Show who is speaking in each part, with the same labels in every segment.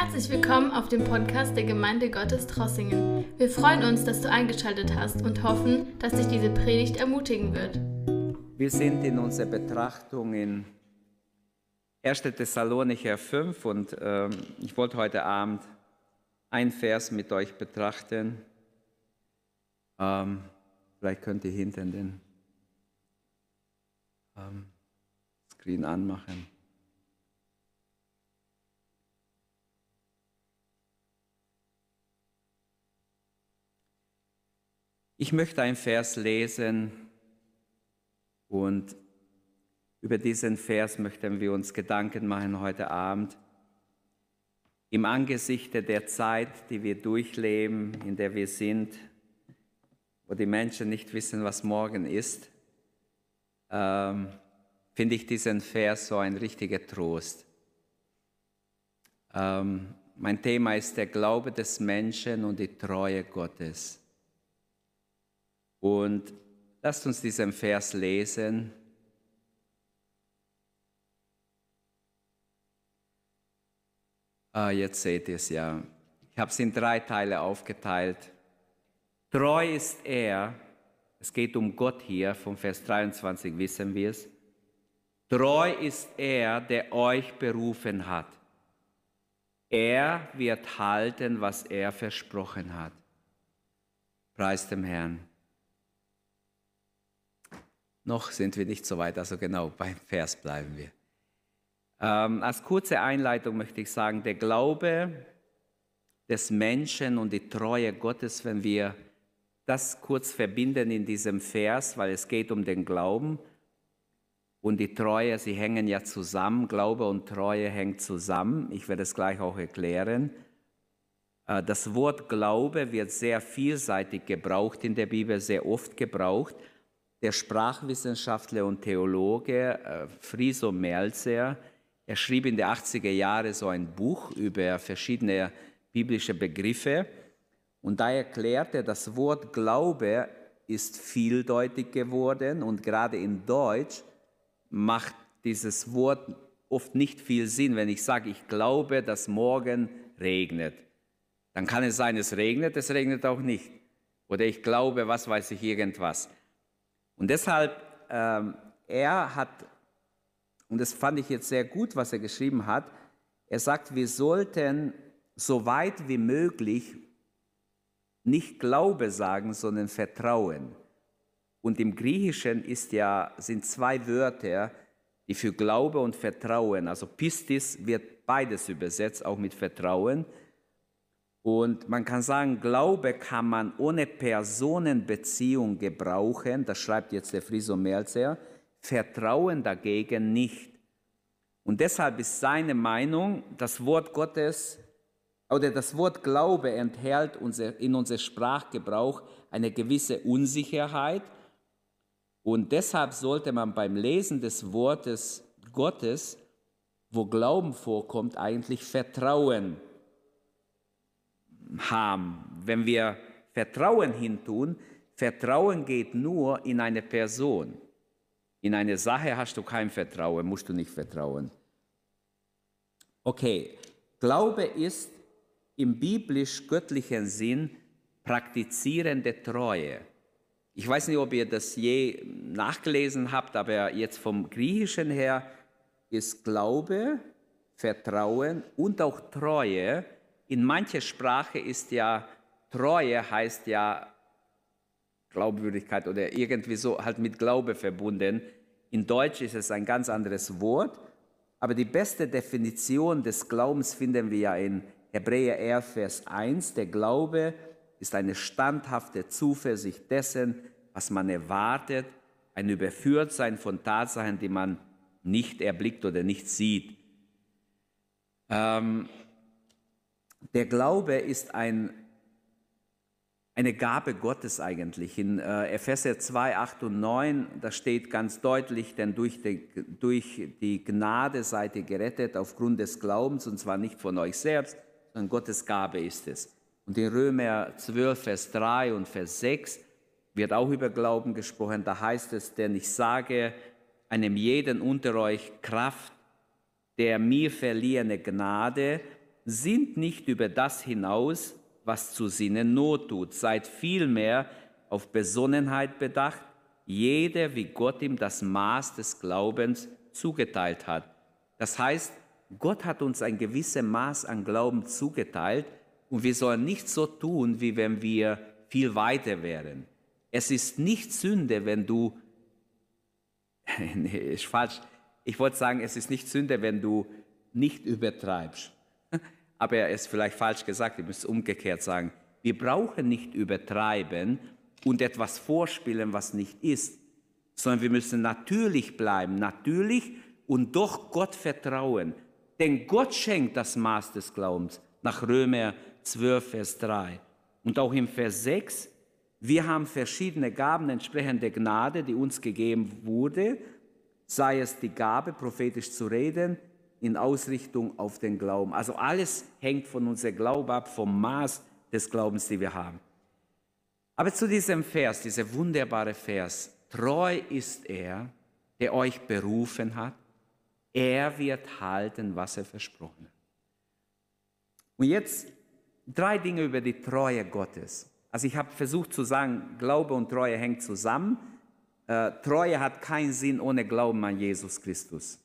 Speaker 1: Herzlich willkommen auf dem Podcast der Gemeinde Gottes Trossingen. Wir freuen uns, dass du eingeschaltet hast und hoffen, dass dich diese Predigt ermutigen wird.
Speaker 2: Wir sind in unserer Betrachtung in 1. Thessalonicher 5 und ähm, ich wollte heute Abend ein Vers mit euch betrachten. Ähm, vielleicht könnt ihr hinten den ähm, Screen anmachen. Ich möchte einen Vers lesen und über diesen Vers möchten wir uns Gedanken machen heute Abend. Im Angesicht der Zeit, die wir durchleben, in der wir sind, wo die Menschen nicht wissen, was morgen ist, ähm, finde ich diesen Vers so ein richtiger Trost. Ähm, mein Thema ist der Glaube des Menschen und die Treue Gottes. Und lasst uns diesen Vers lesen. Ah, jetzt seht ihr es ja. Ich habe es in drei Teile aufgeteilt. Treu ist er, es geht um Gott hier, vom Vers 23 wissen wir es. Treu ist er, der euch berufen hat. Er wird halten, was er versprochen hat. Preis dem Herrn. Noch sind wir nicht so weit, also genau beim Vers bleiben wir. Ähm, als kurze Einleitung möchte ich sagen, der Glaube des Menschen und die Treue Gottes, wenn wir das kurz verbinden in diesem Vers, weil es geht um den Glauben und die Treue, sie hängen ja zusammen, Glaube und Treue hängen zusammen. Ich werde es gleich auch erklären. Äh, das Wort Glaube wird sehr vielseitig gebraucht in der Bibel, sehr oft gebraucht der Sprachwissenschaftler und Theologe äh, Friso Melzer, er schrieb in den 80er Jahren so ein Buch über verschiedene biblische Begriffe und da erklärte er, das Wort Glaube ist vieldeutig geworden und gerade in Deutsch macht dieses Wort oft nicht viel Sinn. Wenn ich sage, ich glaube, dass morgen regnet, dann kann es sein, es regnet, es regnet auch nicht. Oder ich glaube, was weiß ich, irgendwas. Und deshalb, ähm, er hat, und das fand ich jetzt sehr gut, was er geschrieben hat, er sagt, wir sollten so weit wie möglich nicht Glaube sagen, sondern Vertrauen. Und im Griechischen ist ja, sind zwei Wörter, die für Glaube und Vertrauen, also Pistis wird beides übersetzt, auch mit Vertrauen. Und man kann sagen, Glaube kann man ohne Personenbeziehung gebrauchen, das schreibt jetzt der Friso Melzer, Vertrauen dagegen nicht. Und deshalb ist seine Meinung, das Wort Gottes oder das Wort Glaube enthält in unserem Sprachgebrauch eine gewisse Unsicherheit. Und deshalb sollte man beim Lesen des Wortes Gottes, wo Glauben vorkommt, eigentlich vertrauen haben. Wenn wir Vertrauen hintun, Vertrauen geht nur in eine Person. In eine Sache hast du kein Vertrauen, musst du nicht vertrauen. Okay, Glaube ist im biblisch-göttlichen Sinn praktizierende Treue. Ich weiß nicht, ob ihr das je nachgelesen habt, aber jetzt vom Griechischen her ist Glaube, Vertrauen und auch Treue in mancher Sprache ist ja Treue heißt ja Glaubwürdigkeit oder irgendwie so halt mit Glaube verbunden. In Deutsch ist es ein ganz anderes Wort, aber die beste Definition des Glaubens finden wir ja in Hebräer 11, Vers 1. Der Glaube ist eine standhafte Zuversicht dessen, was man erwartet, ein Überführtsein von Tatsachen, die man nicht erblickt oder nicht sieht. Ähm, der Glaube ist ein, eine Gabe Gottes eigentlich. In äh, Epheser 2, 8 und 9, da steht ganz deutlich, denn durch die, durch die Gnade seid ihr gerettet aufgrund des Glaubens, und zwar nicht von euch selbst, sondern Gottes Gabe ist es. Und in Römer 12, Vers 3 und Vers 6 wird auch über Glauben gesprochen. Da heißt es, denn ich sage einem jeden unter euch Kraft der mir verliehene Gnade, sind nicht über das hinaus, was zu Sinnen Not tut. Seid vielmehr auf Besonnenheit bedacht, jeder wie Gott ihm das Maß des Glaubens zugeteilt hat. Das heißt, Gott hat uns ein gewisses Maß an Glauben zugeteilt und wir sollen nicht so tun, wie wenn wir viel weiter wären. Es ist nicht Sünde, wenn du, nee, ist falsch, ich wollte sagen, es ist nicht Sünde, wenn du nicht übertreibst. Aber er ist vielleicht falsch gesagt, ich muss umgekehrt sagen. Wir brauchen nicht übertreiben und etwas vorspielen, was nicht ist, sondern wir müssen natürlich bleiben, natürlich und doch Gott vertrauen. Denn Gott schenkt das Maß des Glaubens nach Römer 12, Vers 3. Und auch im Vers 6, wir haben verschiedene Gaben entsprechend der Gnade, die uns gegeben wurde, sei es die Gabe, prophetisch zu reden, in Ausrichtung auf den Glauben. Also alles hängt von unserem Glauben ab, vom Maß des Glaubens, die wir haben. Aber zu diesem Vers, dieser wunderbare Vers, treu ist er, der euch berufen hat, er wird halten, was er versprochen hat. Und jetzt drei Dinge über die Treue Gottes. Also ich habe versucht zu sagen, Glaube und Treue hängt zusammen. Äh, Treue hat keinen Sinn ohne Glauben an Jesus Christus.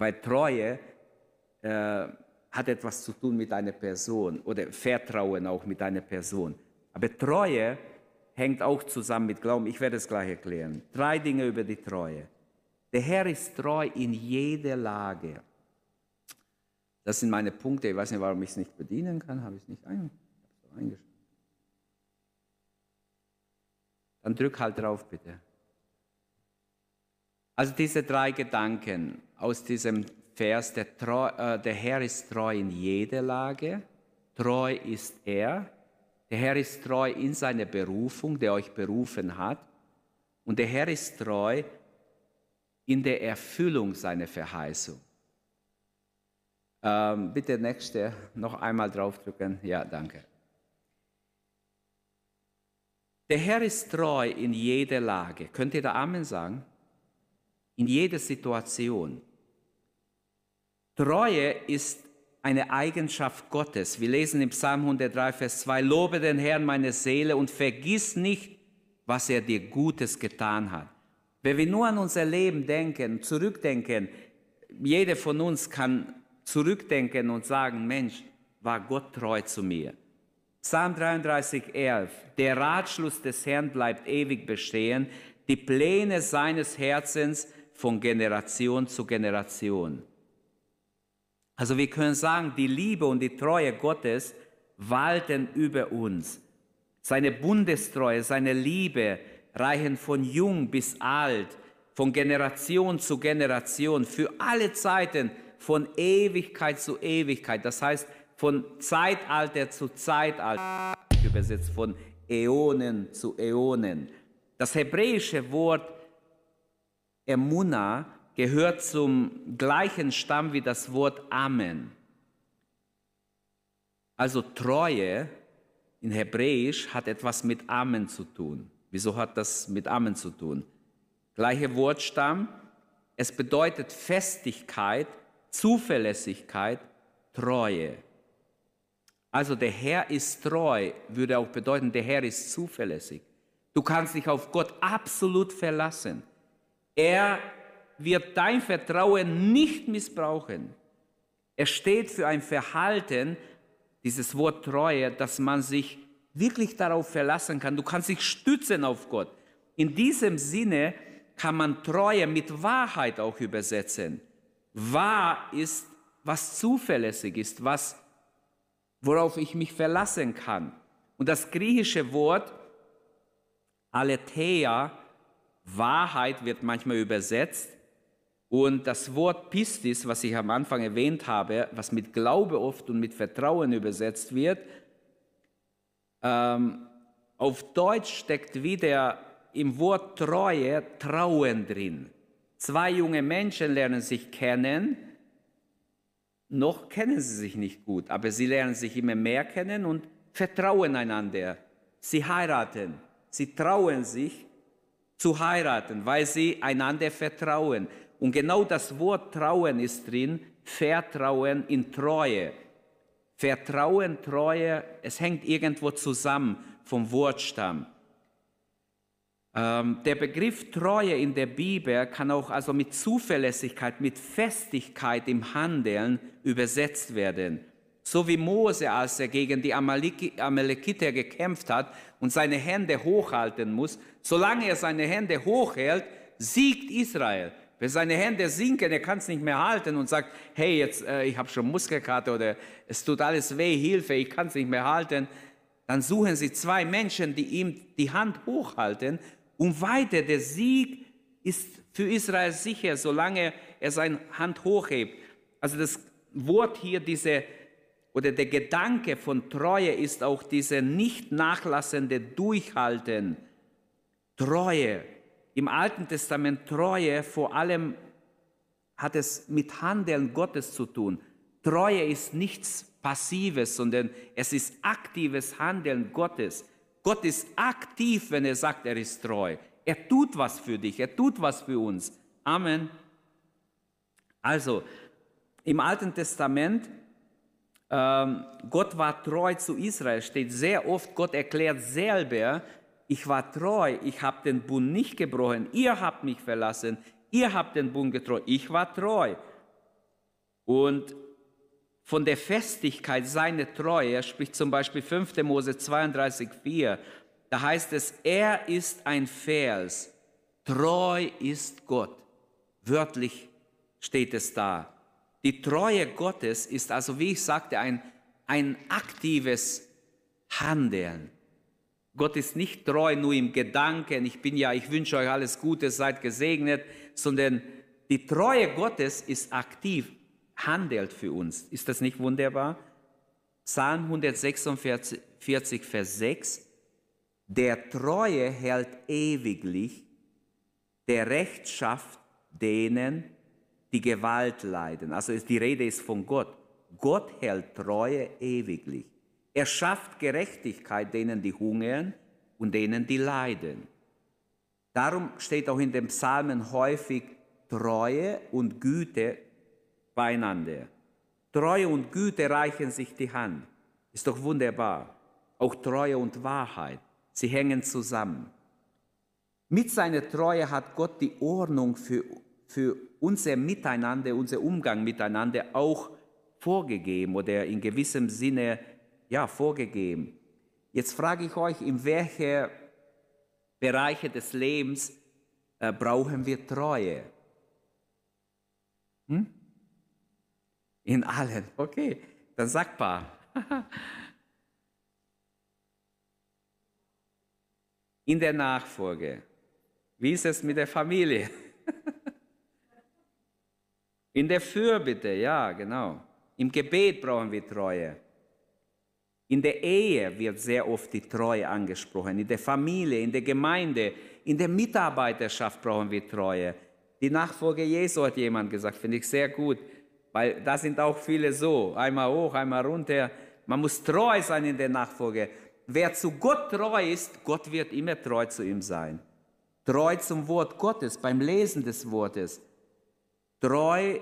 Speaker 2: Weil Treue äh, hat etwas zu tun mit einer Person oder Vertrauen auch mit einer Person. Aber Treue hängt auch zusammen mit Glauben. Ich werde es gleich erklären. Drei Dinge über die Treue. Der Herr ist treu in jeder Lage. Das sind meine Punkte. Ich weiß nicht, warum ich es nicht bedienen kann. Habe ich es nicht eingeschaltet? Dann drück halt drauf, bitte. Also diese drei Gedanken aus diesem Vers, der, treu, äh, der Herr ist treu in jeder Lage, treu ist er, der Herr ist treu in seiner Berufung, der euch berufen hat, und der Herr ist treu in der Erfüllung seiner Verheißung. Ähm, bitte nächste, noch einmal draufdrücken. Ja, danke. Der Herr ist treu in jeder Lage. Könnt ihr da Amen sagen? In jeder Situation. Treue ist eine Eigenschaft Gottes. Wir lesen im Psalm 103, Vers 2, Lobe den Herrn meine Seele und vergiss nicht, was er dir Gutes getan hat. Wenn wir nur an unser Leben denken, zurückdenken, jeder von uns kann zurückdenken und sagen, Mensch, war Gott treu zu mir. Psalm 33, 11. Der Ratschluss des Herrn bleibt ewig bestehen, die Pläne seines Herzens von Generation zu Generation. Also wir können sagen, die Liebe und die Treue Gottes walten über uns. Seine Bundestreue, seine Liebe reichen von jung bis alt, von Generation zu Generation, für alle Zeiten, von Ewigkeit zu Ewigkeit. Das heißt, von Zeitalter zu Zeitalter, übersetzt von Äonen zu Äonen. Das hebräische Wort Emuna gehört zum gleichen Stamm wie das Wort Amen. Also Treue in Hebräisch hat etwas mit Amen zu tun. Wieso hat das mit Amen zu tun? Gleiche Wortstamm. Es bedeutet Festigkeit, Zuverlässigkeit, Treue. Also der Herr ist treu, würde auch bedeuten, der Herr ist zuverlässig. Du kannst dich auf Gott absolut verlassen. Er wird dein Vertrauen nicht missbrauchen. Er steht für ein Verhalten, dieses Wort Treue, dass man sich wirklich darauf verlassen kann. Du kannst dich stützen auf Gott. In diesem Sinne kann man Treue mit Wahrheit auch übersetzen. Wahr ist, was zuverlässig ist, was worauf ich mich verlassen kann. Und das griechische Wort Aletheia, Wahrheit wird manchmal übersetzt. Und das Wort Pistis, was ich am Anfang erwähnt habe, was mit Glaube oft und mit Vertrauen übersetzt wird, ähm, auf Deutsch steckt wieder im Wort Treue Trauen drin. Zwei junge Menschen lernen sich kennen noch kennen sie sich nicht gut, aber sie lernen sich immer mehr kennen und vertrauen einander. Sie heiraten, sie trauen sich zu heiraten, weil sie einander vertrauen. Und genau das Wort Trauen ist drin, Vertrauen in Treue. Vertrauen, Treue, es hängt irgendwo zusammen vom Wortstamm. Ähm, der Begriff Treue in der Bibel kann auch also mit Zuverlässigkeit, mit Festigkeit im Handeln übersetzt werden. So wie Mose, als er gegen die Amalekiter gekämpft hat und seine Hände hochhalten muss, solange er seine Hände hochhält, siegt Israel. Wenn seine Hände sinken, er kann es nicht mehr halten und sagt, hey, jetzt äh, ich habe schon Muskelkater oder es tut alles weh, Hilfe, ich kann es nicht mehr halten, dann suchen sie zwei Menschen, die ihm die Hand hochhalten und weiter, der Sieg ist für Israel sicher, solange er seine Hand hochhebt. Also das Wort hier, diese, oder der Gedanke von Treue ist auch diese nicht nachlassende Durchhalten. Treue. Im Alten Testament Treue vor allem hat es mit Handeln Gottes zu tun. Treue ist nichts Passives, sondern es ist aktives Handeln Gottes. Gott ist aktiv, wenn er sagt, er ist treu. Er tut was für dich, er tut was für uns. Amen. Also, im Alten Testament, ähm, Gott war treu zu Israel, steht sehr oft, Gott erklärt selber, ich war treu, ich habe den Bund nicht gebrochen, ihr habt mich verlassen, ihr habt den Bund getreu, ich war treu. Und von der Festigkeit seiner Treue spricht zum Beispiel 5. Mose 32, 4. Da heißt es, er ist ein Vers, treu ist Gott. Wörtlich steht es da. Die Treue Gottes ist also, wie ich sagte, ein, ein aktives Handeln. Gott ist nicht treu nur im Gedanken, ich bin ja, ich wünsche euch alles Gute, seid gesegnet, sondern die Treue Gottes ist aktiv handelt für uns. Ist das nicht wunderbar? Psalm 146, Vers 6. Der Treue hält ewiglich, der Recht schafft denen, die Gewalt leiden. Also die Rede ist von Gott. Gott hält Treue ewiglich. Er schafft Gerechtigkeit denen, die hungern und denen, die leiden. Darum steht auch in den Psalmen häufig Treue und Güte beieinander. Treue und Güte reichen sich die Hand. Ist doch wunderbar. Auch Treue und Wahrheit, sie hängen zusammen. Mit seiner Treue hat Gott die Ordnung für, für unser Miteinander, unser Umgang miteinander auch vorgegeben oder in gewissem Sinne ja, vorgegeben. Jetzt frage ich euch, in welche Bereiche des Lebens äh, brauchen wir Treue? Hm? In allen. Okay, dann sag paar. In der Nachfolge. Wie ist es mit der Familie? In der Fürbitte, ja, genau. Im Gebet brauchen wir Treue. In der Ehe wird sehr oft die Treue angesprochen. In der Familie, in der Gemeinde, in der Mitarbeiterschaft brauchen wir Treue. Die Nachfolge Jesu hat jemand gesagt, finde ich sehr gut. Weil da sind auch viele so, einmal hoch, einmal runter. Man muss treu sein in der Nachfolge. Wer zu Gott treu ist, Gott wird immer treu zu ihm sein. Treu zum Wort Gottes, beim Lesen des Wortes. Treu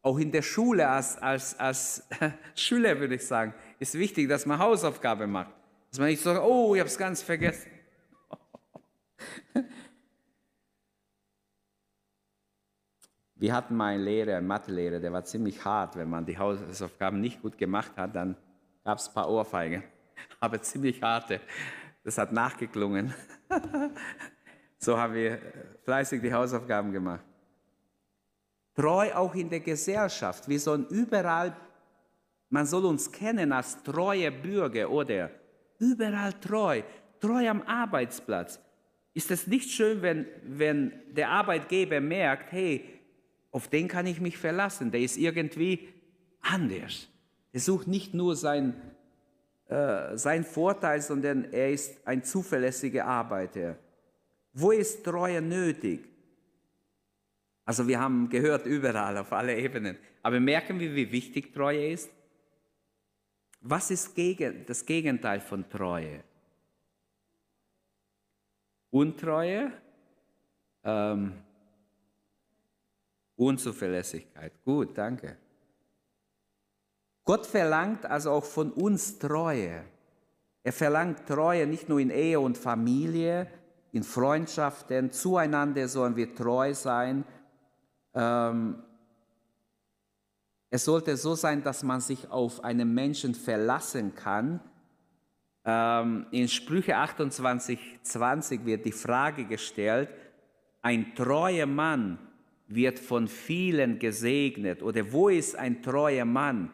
Speaker 2: auch in der Schule als, als, als Schüler, würde ich sagen, ist wichtig, dass man Hausaufgabe macht. Dass man nicht sagt, oh, ich habe es ganz vergessen. Wir hatten mal einen Lehrer, einen Mathelehrer, der war ziemlich hart. Wenn man die Hausaufgaben nicht gut gemacht hat, dann gab es ein paar Ohrfeigen. Aber ziemlich harte. Das hat nachgeklungen. so haben wir fleißig die Hausaufgaben gemacht. Treu auch in der Gesellschaft. Wir sollen überall, man soll uns kennen als treue Bürger oder überall treu. Treu am Arbeitsplatz. Ist es nicht schön, wenn, wenn der Arbeitgeber merkt, hey, auf den kann ich mich verlassen. Der ist irgendwie anders. Er sucht nicht nur sein, äh, sein Vorteil, sondern er ist ein zuverlässiger Arbeiter. Wo ist Treue nötig? Also wir haben gehört überall, auf alle Ebenen. Aber merken wir, wie wichtig Treue ist? Was ist das Gegenteil von Treue? Untreue, ähm, Unzuverlässigkeit. Gut, danke. Gott verlangt also auch von uns Treue. Er verlangt Treue nicht nur in Ehe und Familie, in Freundschaften, zueinander sollen wir treu sein. Ähm, es sollte so sein, dass man sich auf einen Menschen verlassen kann. Ähm, in Sprüche 28, 20 wird die Frage gestellt, ein treuer Mann wird von vielen gesegnet. Oder wo ist ein treuer Mann?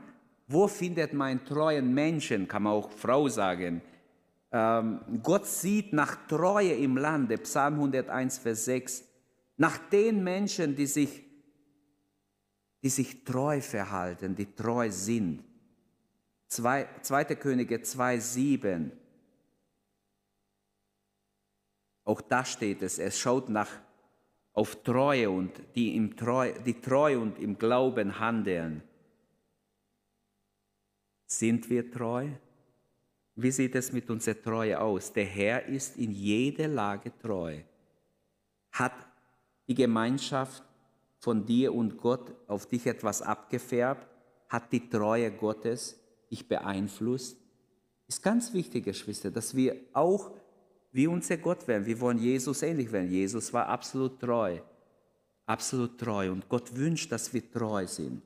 Speaker 2: Wo findet man einen treuen Menschen? Kann man auch Frau sagen. Ähm, Gott sieht nach Treue im Lande, Psalm 101, Vers 6, nach den Menschen, die sich, die sich treu verhalten, die treu sind. 2. Könige 2, 7. Auch da steht es, es schaut nach, auf Treue und die, im treu, die treu und im Glauben handeln. Sind wir treu? Wie sieht es mit unserer Treue aus? Der Herr ist in jeder Lage treu. Hat die Gemeinschaft von dir und Gott auf dich etwas abgefärbt? Hat die Treue Gottes dich beeinflusst? Ist ganz wichtig, Geschwister, dass wir auch wie unser Gott werden. Wir wollen Jesus ähnlich werden. Jesus war absolut treu. Absolut treu. Und Gott wünscht, dass wir treu sind.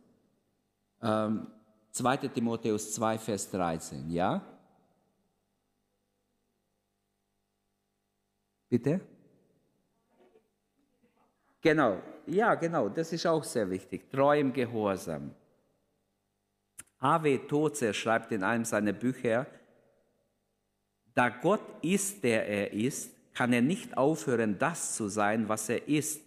Speaker 2: Ähm, 2. Timotheus 2, Vers 13, ja? Bitte? Genau, ja, genau, das ist auch sehr wichtig. Treu im Gehorsam. A.W. Tozer schreibt in einem seiner Bücher, da Gott ist, der er ist, kann er nicht aufhören, das zu sein, was er ist.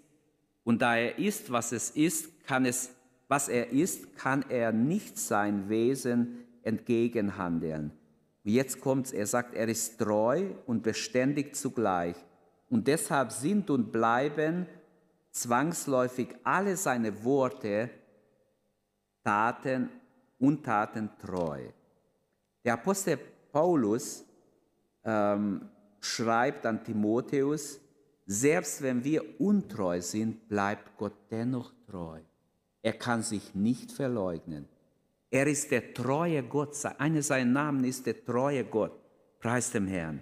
Speaker 2: Und da er ist, was es ist, kann es, was er ist, kann er nicht sein Wesen entgegenhandeln. Jetzt kommt's, er sagt, er ist treu und beständig zugleich. Und deshalb sind und bleiben zwangsläufig alle seine Worte, Taten und Taten treu. Der Apostel Paulus ähm, schreibt an Timotheus, selbst wenn wir untreu sind, bleibt Gott dennoch treu. Er kann sich nicht verleugnen. Er ist der treue Gott. Einer seiner Namen ist der treue Gott. Preis dem Herrn.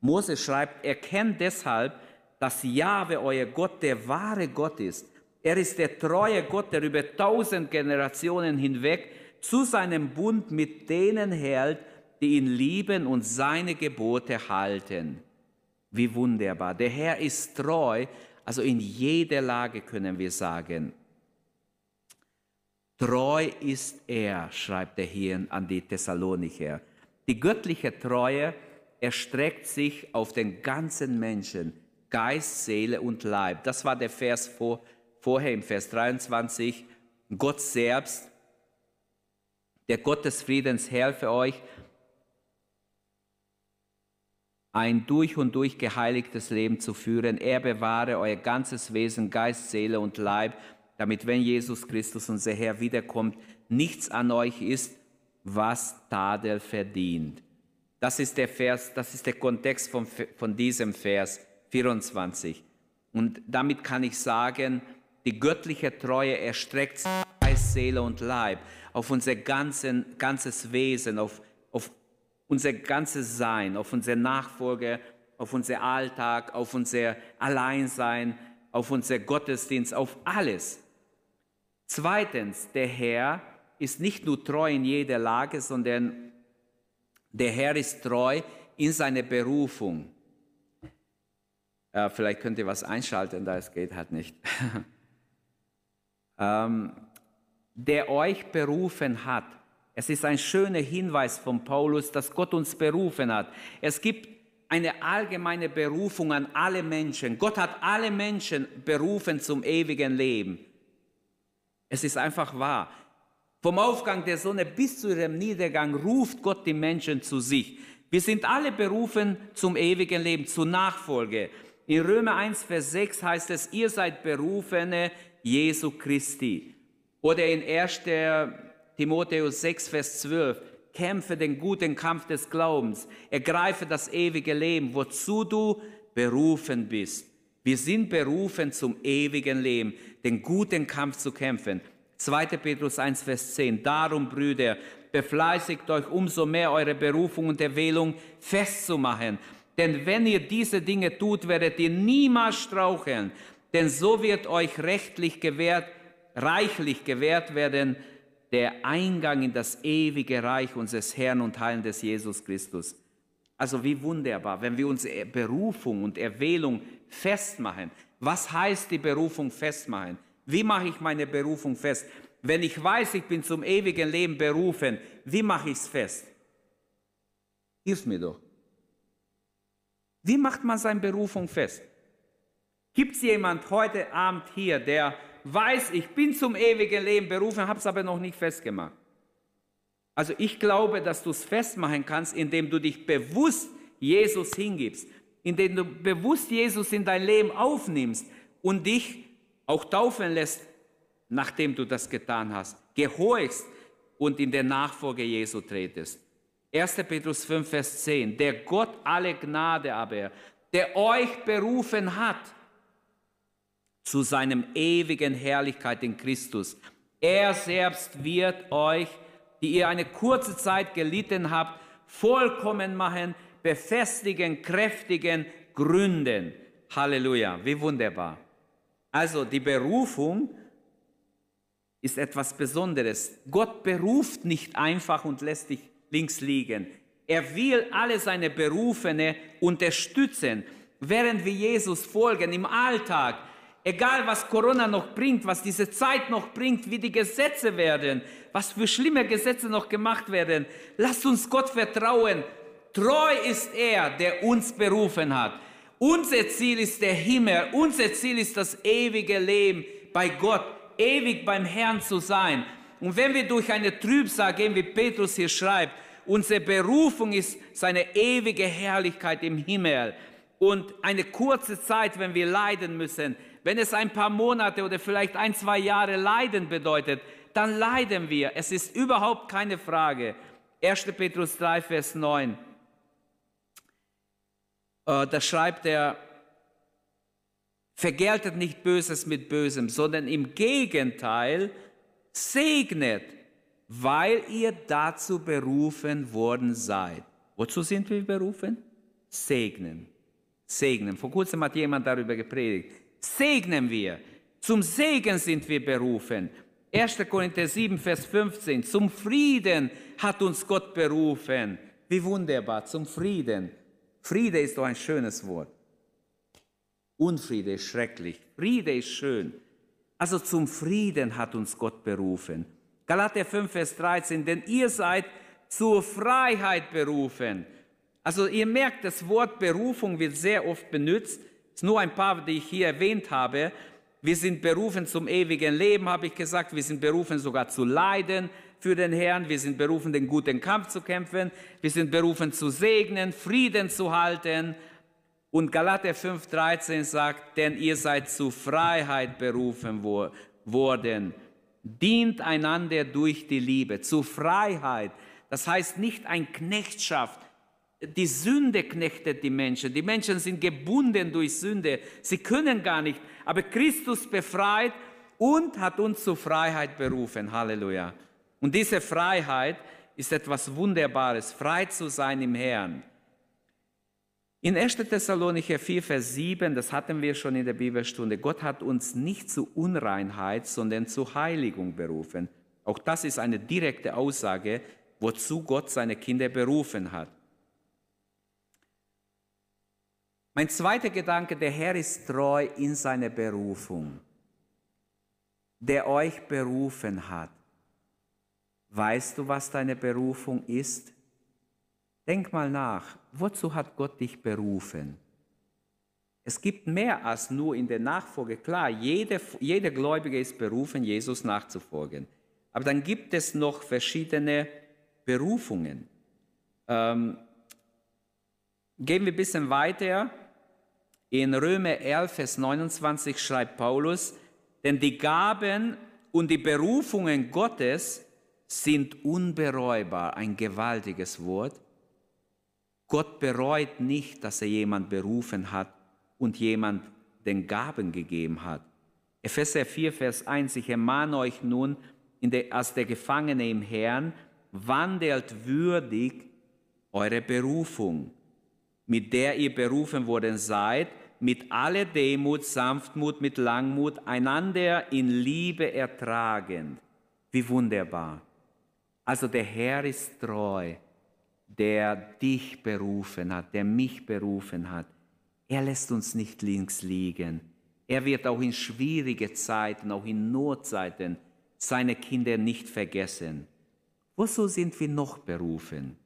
Speaker 2: Mose schreibt, erkennt deshalb, dass Jahwe, euer Gott, der wahre Gott ist. Er ist der treue Gott, der über tausend Generationen hinweg zu seinem Bund mit denen hält, die ihn lieben und seine Gebote halten. Wie wunderbar. Der Herr ist treu, also in jeder Lage können wir sagen. Treu ist er, schreibt er hier an die Thessalonicher. Die göttliche Treue erstreckt sich auf den ganzen Menschen, Geist, Seele und Leib. Das war der Vers vor, vorher im Vers 23. Gott selbst, der Gott des Friedens, helfe euch, ein durch und durch geheiligtes Leben zu führen. Er bewahre euer ganzes Wesen, Geist, Seele und Leib, damit, wenn Jesus Christus, unser Herr, wiederkommt, nichts an euch ist, was Tadel verdient. Das ist der Vers, das ist der Kontext von, von diesem Vers 24. Und damit kann ich sagen, die göttliche Treue erstreckt sich Geist, Seele und Leib auf unser ganzen, ganzes Wesen, auf, auf unser ganzes Sein, auf unsere Nachfolge, auf unser Alltag, auf unser Alleinsein, auf unser Gottesdienst, auf alles. Zweitens, der Herr ist nicht nur treu in jeder Lage, sondern der Herr ist treu in seiner Berufung. Äh, vielleicht könnt ihr was einschalten, da es geht halt nicht. ähm, der euch berufen hat, es ist ein schöner Hinweis von Paulus, dass Gott uns berufen hat. Es gibt eine allgemeine Berufung an alle Menschen. Gott hat alle Menschen berufen zum ewigen Leben. Es ist einfach wahr. Vom Aufgang der Sonne bis zu ihrem Niedergang ruft Gott die Menschen zu sich. Wir sind alle berufen zum ewigen Leben, zur Nachfolge. In Römer 1, Vers 6 heißt es, ihr seid Berufene Jesu Christi. Oder in 1. Timotheus 6, Vers 12. Kämpfe den guten Kampf des Glaubens. Ergreife das ewige Leben, wozu du berufen bist. Wir sind berufen zum ewigen Leben, den guten Kampf zu kämpfen. 2. Petrus 1, Vers 10. Darum, Brüder, befleißigt euch umso mehr, eure Berufung und Erwählung festzumachen. Denn wenn ihr diese Dinge tut, werdet ihr niemals straucheln. Denn so wird euch rechtlich gewährt, reichlich gewährt werden, der Eingang in das ewige Reich unseres Herrn und Heiland des Jesus Christus. Also wie wunderbar, wenn wir unsere Berufung und Erwählung festmachen. Was heißt die Berufung festmachen? Wie mache ich meine Berufung fest? Wenn ich weiß, ich bin zum ewigen Leben berufen, wie mache ich es fest? Hilf mir doch. Wie macht man seine Berufung fest? Gibt es jemand heute Abend hier, der weiß, ich bin zum ewigen Leben berufen, habe es aber noch nicht festgemacht? Also ich glaube, dass du es festmachen kannst, indem du dich bewusst Jesus hingibst, indem du bewusst Jesus in dein Leben aufnimmst und dich auch taufen lässt, nachdem du das getan hast, gehorchst und in der Nachfolge Jesu tretest. 1. Petrus 5, Vers 10. Der Gott alle Gnade aber, der euch berufen hat zu seinem ewigen Herrlichkeit in Christus. Er selbst wird euch, die ihr eine kurze Zeit gelitten habt, vollkommen machen, befestigen, kräftigen, gründen. Halleluja, wie wunderbar. Also die Berufung ist etwas Besonderes. Gott beruft nicht einfach und lässt dich links liegen. Er will alle seine Berufene unterstützen, während wir Jesus folgen im Alltag. Egal was Corona noch bringt, was diese Zeit noch bringt, wie die Gesetze werden, was für schlimme Gesetze noch gemacht werden. Lasst uns Gott vertrauen. Treu ist er, der uns berufen hat. Unser Ziel ist der Himmel, unser Ziel ist das ewige Leben bei Gott, ewig beim Herrn zu sein. Und wenn wir durch eine Trübsal gehen, wie Petrus hier schreibt, unsere Berufung ist seine ewige Herrlichkeit im Himmel. Und eine kurze Zeit, wenn wir leiden müssen, wenn es ein paar Monate oder vielleicht ein, zwei Jahre Leiden bedeutet, dann leiden wir. Es ist überhaupt keine Frage. 1. Petrus 3, Vers 9. Äh, da schreibt er, vergeltet nicht Böses mit Bösem, sondern im Gegenteil segnet, weil ihr dazu berufen worden seid. Wozu sind wir berufen? Segnen. Segnen. Vor kurzem hat jemand darüber gepredigt. Segnen wir. Zum Segen sind wir berufen. 1. Korinther 7, Vers 15. Zum Frieden hat uns Gott berufen. Wie wunderbar, zum Frieden. Friede ist doch ein schönes Wort. Unfriede ist schrecklich. Friede ist schön. Also zum Frieden hat uns Gott berufen. Galater 5, Vers 13, denn ihr seid zur Freiheit berufen. Also ihr merkt, das Wort Berufung wird sehr oft benutzt. Es sind nur ein paar, die ich hier erwähnt habe. Wir sind berufen zum ewigen Leben, habe ich gesagt. Wir sind berufen sogar zu leiden für den Herrn. Wir sind berufen, den guten Kampf zu kämpfen. Wir sind berufen zu segnen, Frieden zu halten. Und Galater 5,13 sagt, denn ihr seid zu Freiheit berufen worden. Dient einander durch die Liebe. Zu Freiheit. Das heißt nicht ein Knechtschaft. Die Sünde knechtet die Menschen. Die Menschen sind gebunden durch Sünde. Sie können gar nicht. Aber Christus befreit und hat uns zur Freiheit berufen. Halleluja. Und diese Freiheit ist etwas Wunderbares, frei zu sein im Herrn. In 1. Thessalonicher 4, Vers 7, das hatten wir schon in der Bibelstunde, Gott hat uns nicht zu Unreinheit, sondern zu Heiligung berufen. Auch das ist eine direkte Aussage, wozu Gott seine Kinder berufen hat. Mein zweiter Gedanke, der Herr ist treu in seiner Berufung, der euch berufen hat. Weißt du, was deine Berufung ist? Denk mal nach, wozu hat Gott dich berufen? Es gibt mehr als nur in der Nachfolge. Klar, jeder, jeder Gläubige ist berufen, Jesus nachzufolgen. Aber dann gibt es noch verschiedene Berufungen. Ähm, gehen wir ein bisschen weiter. In Römer 11, Vers 29 schreibt Paulus, denn die Gaben und die Berufungen Gottes sind unbereubar, ein gewaltiges Wort. Gott bereut nicht, dass er jemand berufen hat und jemand den Gaben gegeben hat. Epheser 4, Vers 1, ich ermahne euch nun, der, als der Gefangene im Herrn, wandelt würdig eure Berufung, mit der ihr berufen worden seid, mit aller Demut, Sanftmut, mit Langmut, einander in Liebe ertragend. Wie wunderbar. Also der Herr ist treu, der dich berufen hat, der mich berufen hat. Er lässt uns nicht links liegen. Er wird auch in schwierige Zeiten, auch in Notzeiten seine Kinder nicht vergessen. Wozu sind wir noch berufen?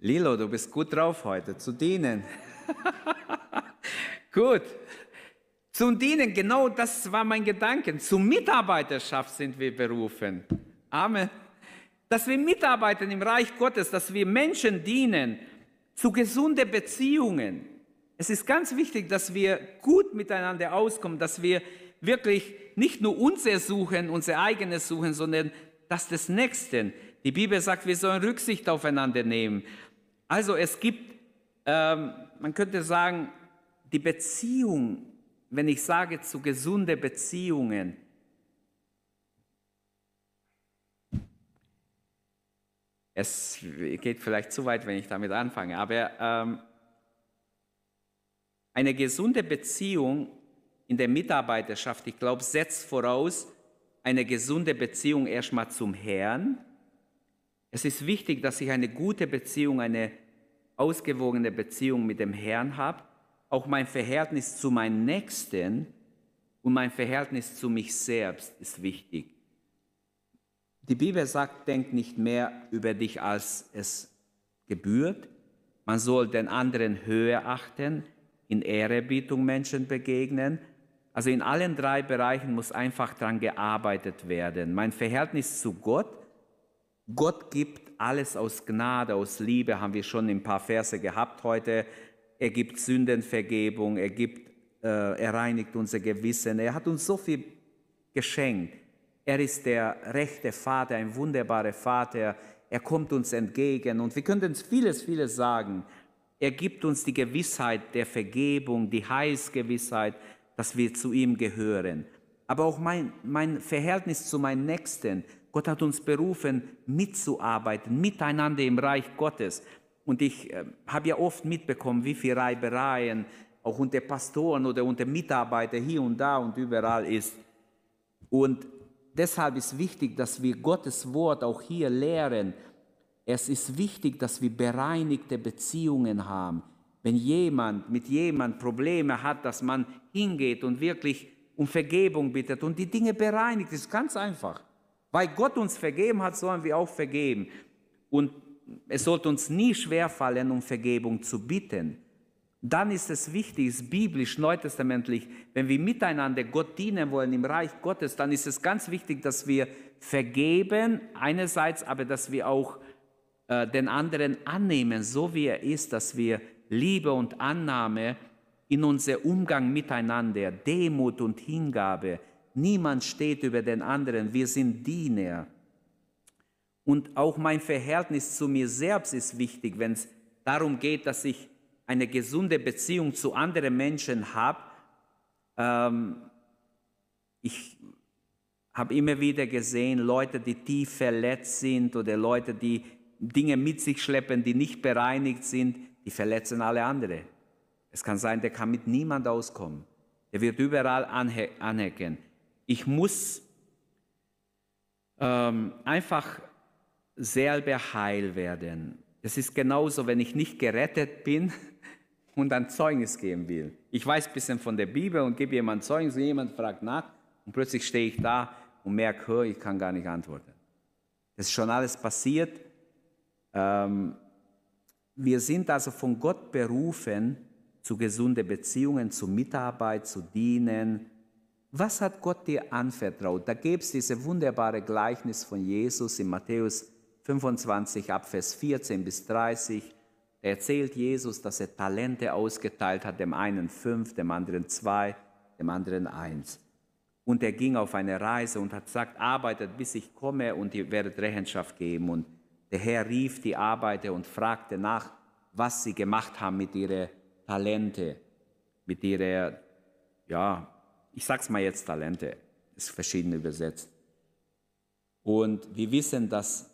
Speaker 2: Lilo, du bist gut drauf heute, zu dienen. gut. Zum Dienen, genau das war mein Gedanke. Zur Mitarbeiterschaft sind wir berufen. Amen. Dass wir mitarbeiten im Reich Gottes, dass wir Menschen dienen, zu gesunden Beziehungen. Es ist ganz wichtig, dass wir gut miteinander auskommen, dass wir wirklich nicht nur unser suchen, unser eigenes suchen, sondern das des Nächsten. Die Bibel sagt, wir sollen Rücksicht aufeinander nehmen. Also es gibt, ähm, man könnte sagen, die Beziehung, wenn ich sage zu gesunde Beziehungen, es geht vielleicht zu weit, wenn ich damit anfange, aber ähm, eine gesunde Beziehung in der Mitarbeiterschaft, ich glaube, setzt voraus eine gesunde Beziehung erstmal zum Herrn, es ist wichtig, dass ich eine gute Beziehung, eine ausgewogene Beziehung mit dem Herrn habe, auch mein Verhältnis zu meinem Nächsten und mein Verhältnis zu mich selbst ist wichtig. Die Bibel sagt, denk nicht mehr über dich, als es gebührt. Man soll den anderen höher achten, in Ehrerbietung Menschen begegnen. Also in allen drei Bereichen muss einfach daran gearbeitet werden. Mein Verhältnis zu Gott Gott gibt alles aus Gnade, aus Liebe, haben wir schon ein paar Verse gehabt heute. Er gibt Sündenvergebung, er gibt, äh, er reinigt unser Gewissen, er hat uns so viel geschenkt. Er ist der rechte Vater, ein wunderbarer Vater. Er kommt uns entgegen und wir können uns vieles, vieles sagen. Er gibt uns die Gewissheit der Vergebung, die Heilsgewissheit, dass wir zu ihm gehören. Aber auch mein, mein Verhältnis zu meinem Nächsten, Gott hat uns berufen, mitzuarbeiten, miteinander im Reich Gottes. Und ich äh, habe ja oft mitbekommen, wie viele Reibereien auch unter Pastoren oder unter Mitarbeitern hier und da und überall ist. Und deshalb ist wichtig, dass wir Gottes Wort auch hier lehren. Es ist wichtig, dass wir bereinigte Beziehungen haben. Wenn jemand mit jemand Probleme hat, dass man hingeht und wirklich um Vergebung bittet und die Dinge bereinigt, das ist ganz einfach. Weil Gott uns vergeben hat, sollen wir auch vergeben. Und es sollte uns nie schwerfallen, um Vergebung zu bitten. Dann ist es wichtig, ist biblisch, neutestamentlich, wenn wir miteinander Gott dienen wollen im Reich Gottes, dann ist es ganz wichtig, dass wir vergeben, einerseits, aber dass wir auch äh, den anderen annehmen, so wie er ist, dass wir Liebe und Annahme in unser Umgang miteinander, Demut und Hingabe, Niemand steht über den anderen. Wir sind Diener. Und auch mein Verhältnis zu mir selbst ist wichtig, wenn es darum geht, dass ich eine gesunde Beziehung zu anderen Menschen habe. Ähm, ich habe immer wieder gesehen, Leute, die tief verletzt sind oder Leute, die Dinge mit sich schleppen, die nicht bereinigt sind, die verletzen alle anderen. Es kann sein, der kann mit niemand auskommen. Er wird überall anecken. Ich muss ähm, einfach selber heil werden. Das ist genauso, wenn ich nicht gerettet bin und ein Zeugnis geben will. Ich weiß ein bisschen von der Bibel und gebe jemand Zeugnis und jemand fragt nach und plötzlich stehe ich da und merke, ich kann gar nicht antworten. Das ist schon alles passiert. Ähm, wir sind also von Gott berufen zu gesunden Beziehungen, zu Mitarbeit, zu dienen, was hat Gott dir anvertraut? Da gibt es diese wunderbare Gleichnis von Jesus in Matthäus 25 ab Vers 14 bis 30. Da erzählt Jesus, dass er Talente ausgeteilt hat, dem einen fünf, dem anderen zwei, dem anderen eins. Und er ging auf eine Reise und hat gesagt, arbeitet bis ich komme und ihr werdet Rechenschaft geben. Und der Herr rief die Arbeiter und fragte nach, was sie gemacht haben mit ihren Talente, mit denen er, ja, ich sag's mal jetzt Talente, ist verschieden übersetzt. Und wir wissen, dass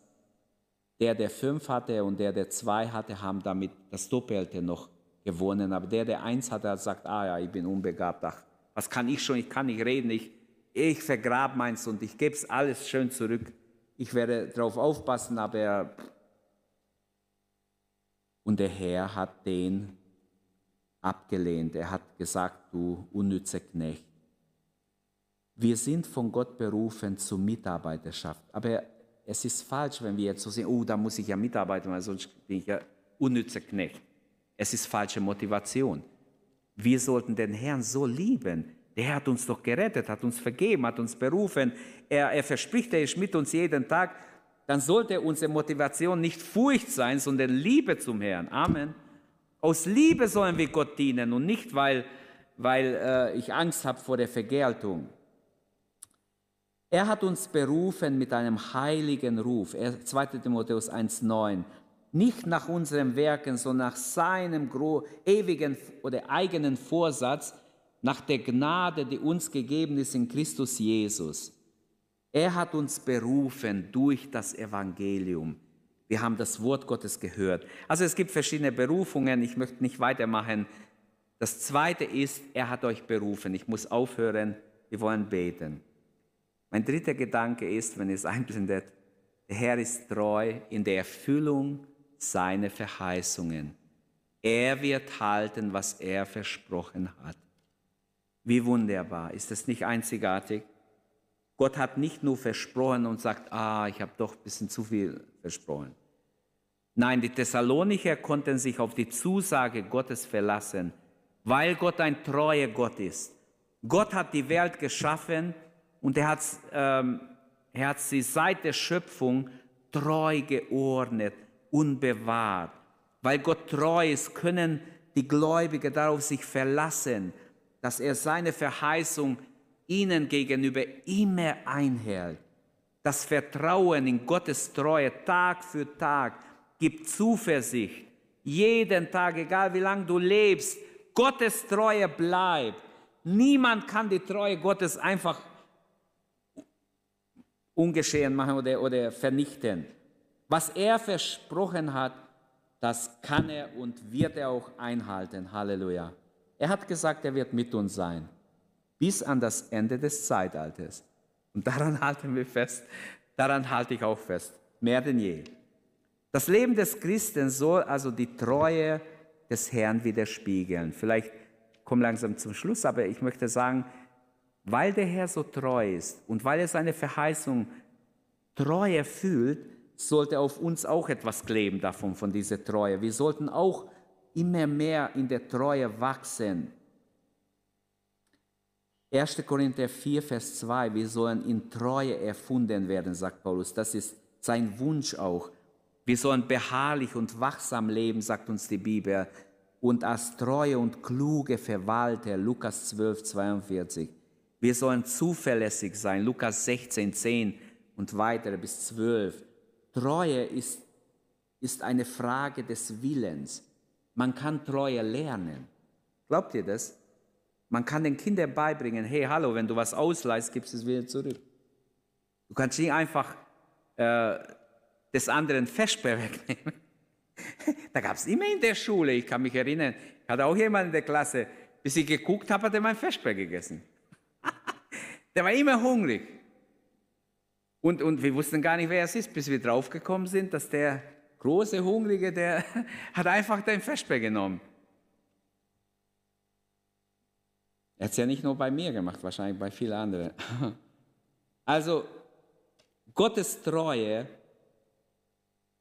Speaker 2: der, der fünf hatte und der, der zwei hatte, haben damit das Doppelte noch gewonnen. Aber der, der eins hatte, hat gesagt, ah ja, ich bin unbegabt, ach, was kann ich schon, ich kann nicht reden, ich, ich vergrab meins und ich gebe es alles schön zurück. Ich werde darauf aufpassen, aber... Und der Herr hat den abgelehnt. Er hat gesagt, du unnütze Knecht. Wir sind von Gott berufen zur Mitarbeiterschaft. Aber es ist falsch, wenn wir jetzt so sehen, oh, da muss ich ja mitarbeiten, weil sonst bin ich ja unnützer Knecht. Es ist falsche Motivation. Wir sollten den Herrn so lieben. Der hat uns doch gerettet, hat uns vergeben, hat uns berufen. Er, er verspricht, er ist mit uns jeden Tag. Dann sollte unsere Motivation nicht Furcht sein, sondern Liebe zum Herrn. Amen. Aus Liebe sollen wir Gott dienen und nicht, weil, weil äh, ich Angst habe vor der Vergeltung. Er hat uns berufen mit einem heiligen Ruf. 2. Timotheus 1,9. Nicht nach unseren Werken, sondern nach seinem ewigen oder eigenen Vorsatz, nach der Gnade, die uns gegeben ist in Christus Jesus. Er hat uns berufen durch das Evangelium. Wir haben das Wort Gottes gehört. Also es gibt verschiedene Berufungen. Ich möchte nicht weitermachen. Das zweite ist, er hat euch berufen. Ich muss aufhören. Wir wollen beten. Mein dritter Gedanke ist, wenn es einblendet, der Herr ist treu in der Erfüllung seiner Verheißungen. Er wird halten, was er versprochen hat. Wie wunderbar. Ist das nicht einzigartig? Gott hat nicht nur versprochen und sagt, ah, ich habe doch ein bisschen zu viel versprochen. Nein, die Thessalonicher konnten sich auf die Zusage Gottes verlassen, weil Gott ein treuer Gott ist. Gott hat die Welt geschaffen und er hat, ähm, er hat sie seit der Schöpfung treu geordnet und bewahrt. Weil Gott treu ist, können die Gläubigen darauf sich verlassen, dass er seine Verheißung ihnen gegenüber immer einhält. Das Vertrauen in Gottes Treue Tag für Tag gibt Zuversicht. Jeden Tag, egal wie lange du lebst, Gottes Treue bleibt. Niemand kann die Treue Gottes einfach ungeschehen machen oder, oder vernichten. Was er versprochen hat, das kann er und wird er auch einhalten. Halleluja. Er hat gesagt, er wird mit uns sein, bis an das Ende des Zeitalters. Und daran halten wir fest, daran halte ich auch fest, mehr denn je. Das Leben des Christen soll also die Treue des Herrn widerspiegeln. Vielleicht komme langsam zum Schluss, aber ich möchte sagen, weil der Herr so treu ist und weil er seine Verheißung treu erfüllt, sollte auf uns auch etwas kleben davon, von dieser Treue. Wir sollten auch immer mehr in der Treue wachsen. 1. Korinther 4, Vers 2, wir sollen in Treue erfunden werden, sagt Paulus. Das ist sein Wunsch auch. Wir sollen beharrlich und wachsam leben, sagt uns die Bibel, und als treue und kluge Verwalter, Lukas 12, 42. Wir sollen zuverlässig sein, Lukas 16, 10 und weitere bis 12. Treue ist, ist eine Frage des Willens. Man kann Treue lernen. Glaubt ihr das? Man kann den Kindern beibringen, hey, hallo, wenn du was ausleihst, gibst du es wieder zurück. Du kannst nicht einfach äh, des anderen Vesper wegnehmen. da gab es immer in der Schule, ich kann mich erinnern, ich hatte auch jemanden in der Klasse, bis ich geguckt habe, hat er mein Vesper gegessen. Der war immer hungrig. Und, und wir wussten gar nicht, wer es ist, bis wir draufgekommen sind, dass der große Hungrige, der hat einfach den Vesper genommen. Er hat es ja nicht nur bei mir gemacht, wahrscheinlich bei vielen anderen. Also Gottes Treue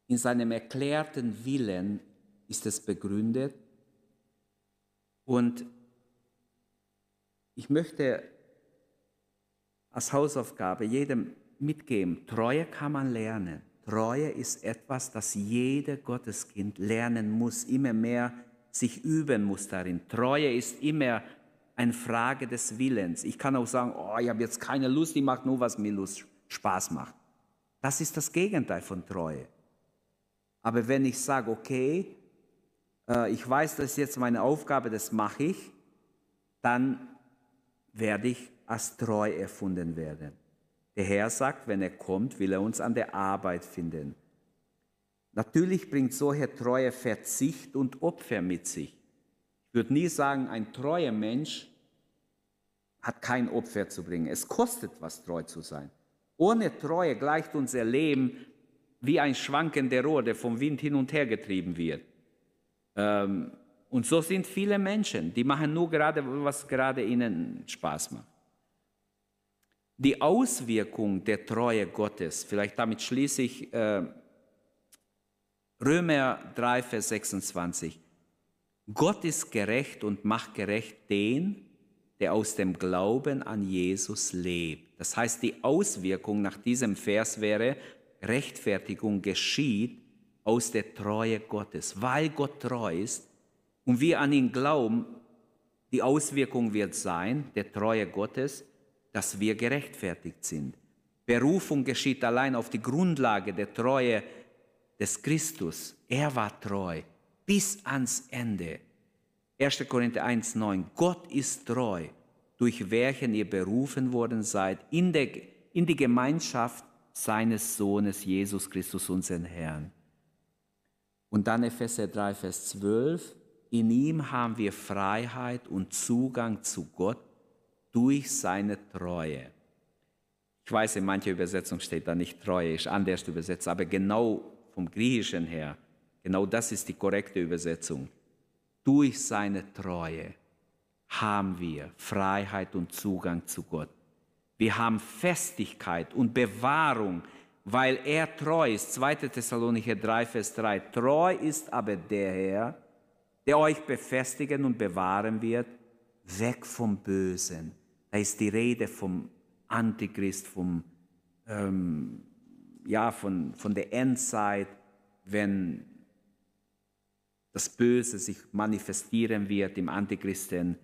Speaker 2: in seinem erklärten Willen ist es begründet. Und ich möchte als Hausaufgabe jedem mitgeben, Treue kann man lernen. Treue ist etwas, das jeder Gotteskind lernen muss, immer mehr sich üben muss darin. Treue ist immer eine Frage des Willens. Ich kann auch sagen, oh, ich habe jetzt keine Lust, ich mache nur, was mir Lust, Spaß macht. Das ist das Gegenteil von Treue. Aber wenn ich sage, okay, äh, ich weiß, das ist jetzt meine Aufgabe, das mache ich, dann werde ich als treu erfunden werden. Der Herr sagt, wenn er kommt, will er uns an der Arbeit finden. Natürlich bringt solche Treue Verzicht und Opfer mit sich. Ich würde nie sagen, ein treuer Mensch hat kein Opfer zu bringen. Es kostet was, treu zu sein. Ohne Treue gleicht unser Leben wie ein schwankender Rohr, der vom Wind hin und her getrieben wird. Ähm, und so sind viele Menschen, die machen nur gerade, was gerade ihnen Spaß macht. Die Auswirkung der Treue Gottes, vielleicht damit schließe ich äh, Römer 3, Vers 26. Gott ist gerecht und macht gerecht den, der aus dem Glauben an Jesus lebt. Das heißt, die Auswirkung nach diesem Vers wäre, Rechtfertigung geschieht aus der Treue Gottes. Weil Gott treu ist und wir an ihn glauben, die Auswirkung wird sein, der Treue Gottes, dass wir gerechtfertigt sind. Berufung geschieht allein auf die Grundlage der Treue des Christus. Er war treu bis ans Ende. 1. Korinther 1,9 Gott ist treu, durch welchen ihr berufen worden seid, in, der, in die Gemeinschaft seines Sohnes Jesus Christus, unseren Herrn. Und dann Epheser 3, Vers 12. In ihm haben wir Freiheit und Zugang zu Gott durch seine Treue. Ich weiß, in mancher Übersetzung steht da nicht Treue, ist anders übersetzt, aber genau vom Griechischen her, genau das ist die korrekte Übersetzung. Durch seine Treue haben wir Freiheit und Zugang zu Gott. Wir haben Festigkeit und Bewahrung, weil er treu ist. 2. Thessalonicher 3, Vers 3. Treu ist aber der Herr, der euch befestigen und bewahren wird, weg vom Bösen. Da ist die Rede vom Antichrist, vom, ähm, ja, von, von der Endzeit, wenn das Böse sich manifestieren wird im Antichristen.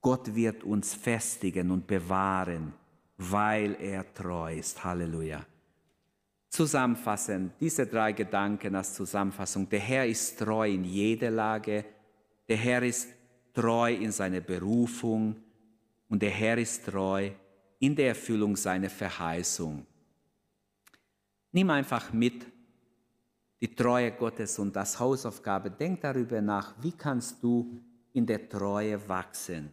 Speaker 2: Gott wird uns festigen und bewahren, weil er treu ist. Halleluja. Zusammenfassend, diese drei Gedanken als Zusammenfassung. Der Herr ist treu in jeder Lage. Der Herr ist treu in seiner Berufung. Und der Herr ist treu in der Erfüllung seiner Verheißung. Nimm einfach mit die Treue Gottes und das Hausaufgabe. Denk darüber nach, wie kannst du in der Treue wachsen.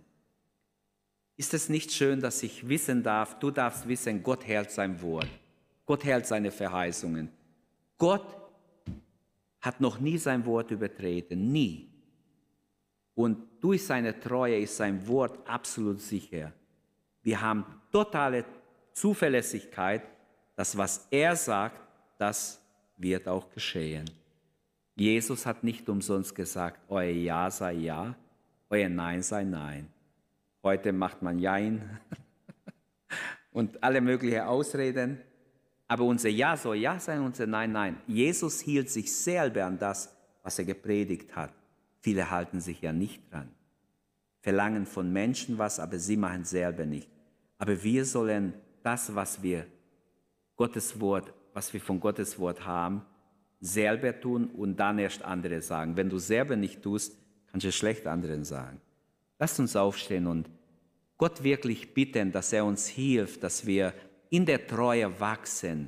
Speaker 2: Ist es nicht schön, dass ich wissen darf, du darfst wissen, Gott hält sein Wort. Gott hält seine Verheißungen. Gott hat noch nie sein Wort übertreten, nie. Und durch seine Treue ist sein Wort absolut sicher. Wir haben totale Zuverlässigkeit, dass was er sagt, das wird auch geschehen. Jesus hat nicht umsonst gesagt, euer Ja sei Ja, euer Nein sei Nein. Heute macht man Jein und alle möglichen Ausreden. Aber unser Ja soll Ja sein, unser Nein, Nein. Jesus hielt sich selber an das, was er gepredigt hat. Viele halten sich ja nicht dran. Verlangen von Menschen was, aber sie machen selber nicht. Aber wir sollen das, was wir Gottes Wort was wir von Gottes Wort haben, selber tun und dann erst andere sagen. Wenn du selber nicht tust, kannst du schlecht anderen sagen. Lasst uns aufstehen und Gott wirklich bitten, dass er uns hilft, dass wir in der Treue wachsen.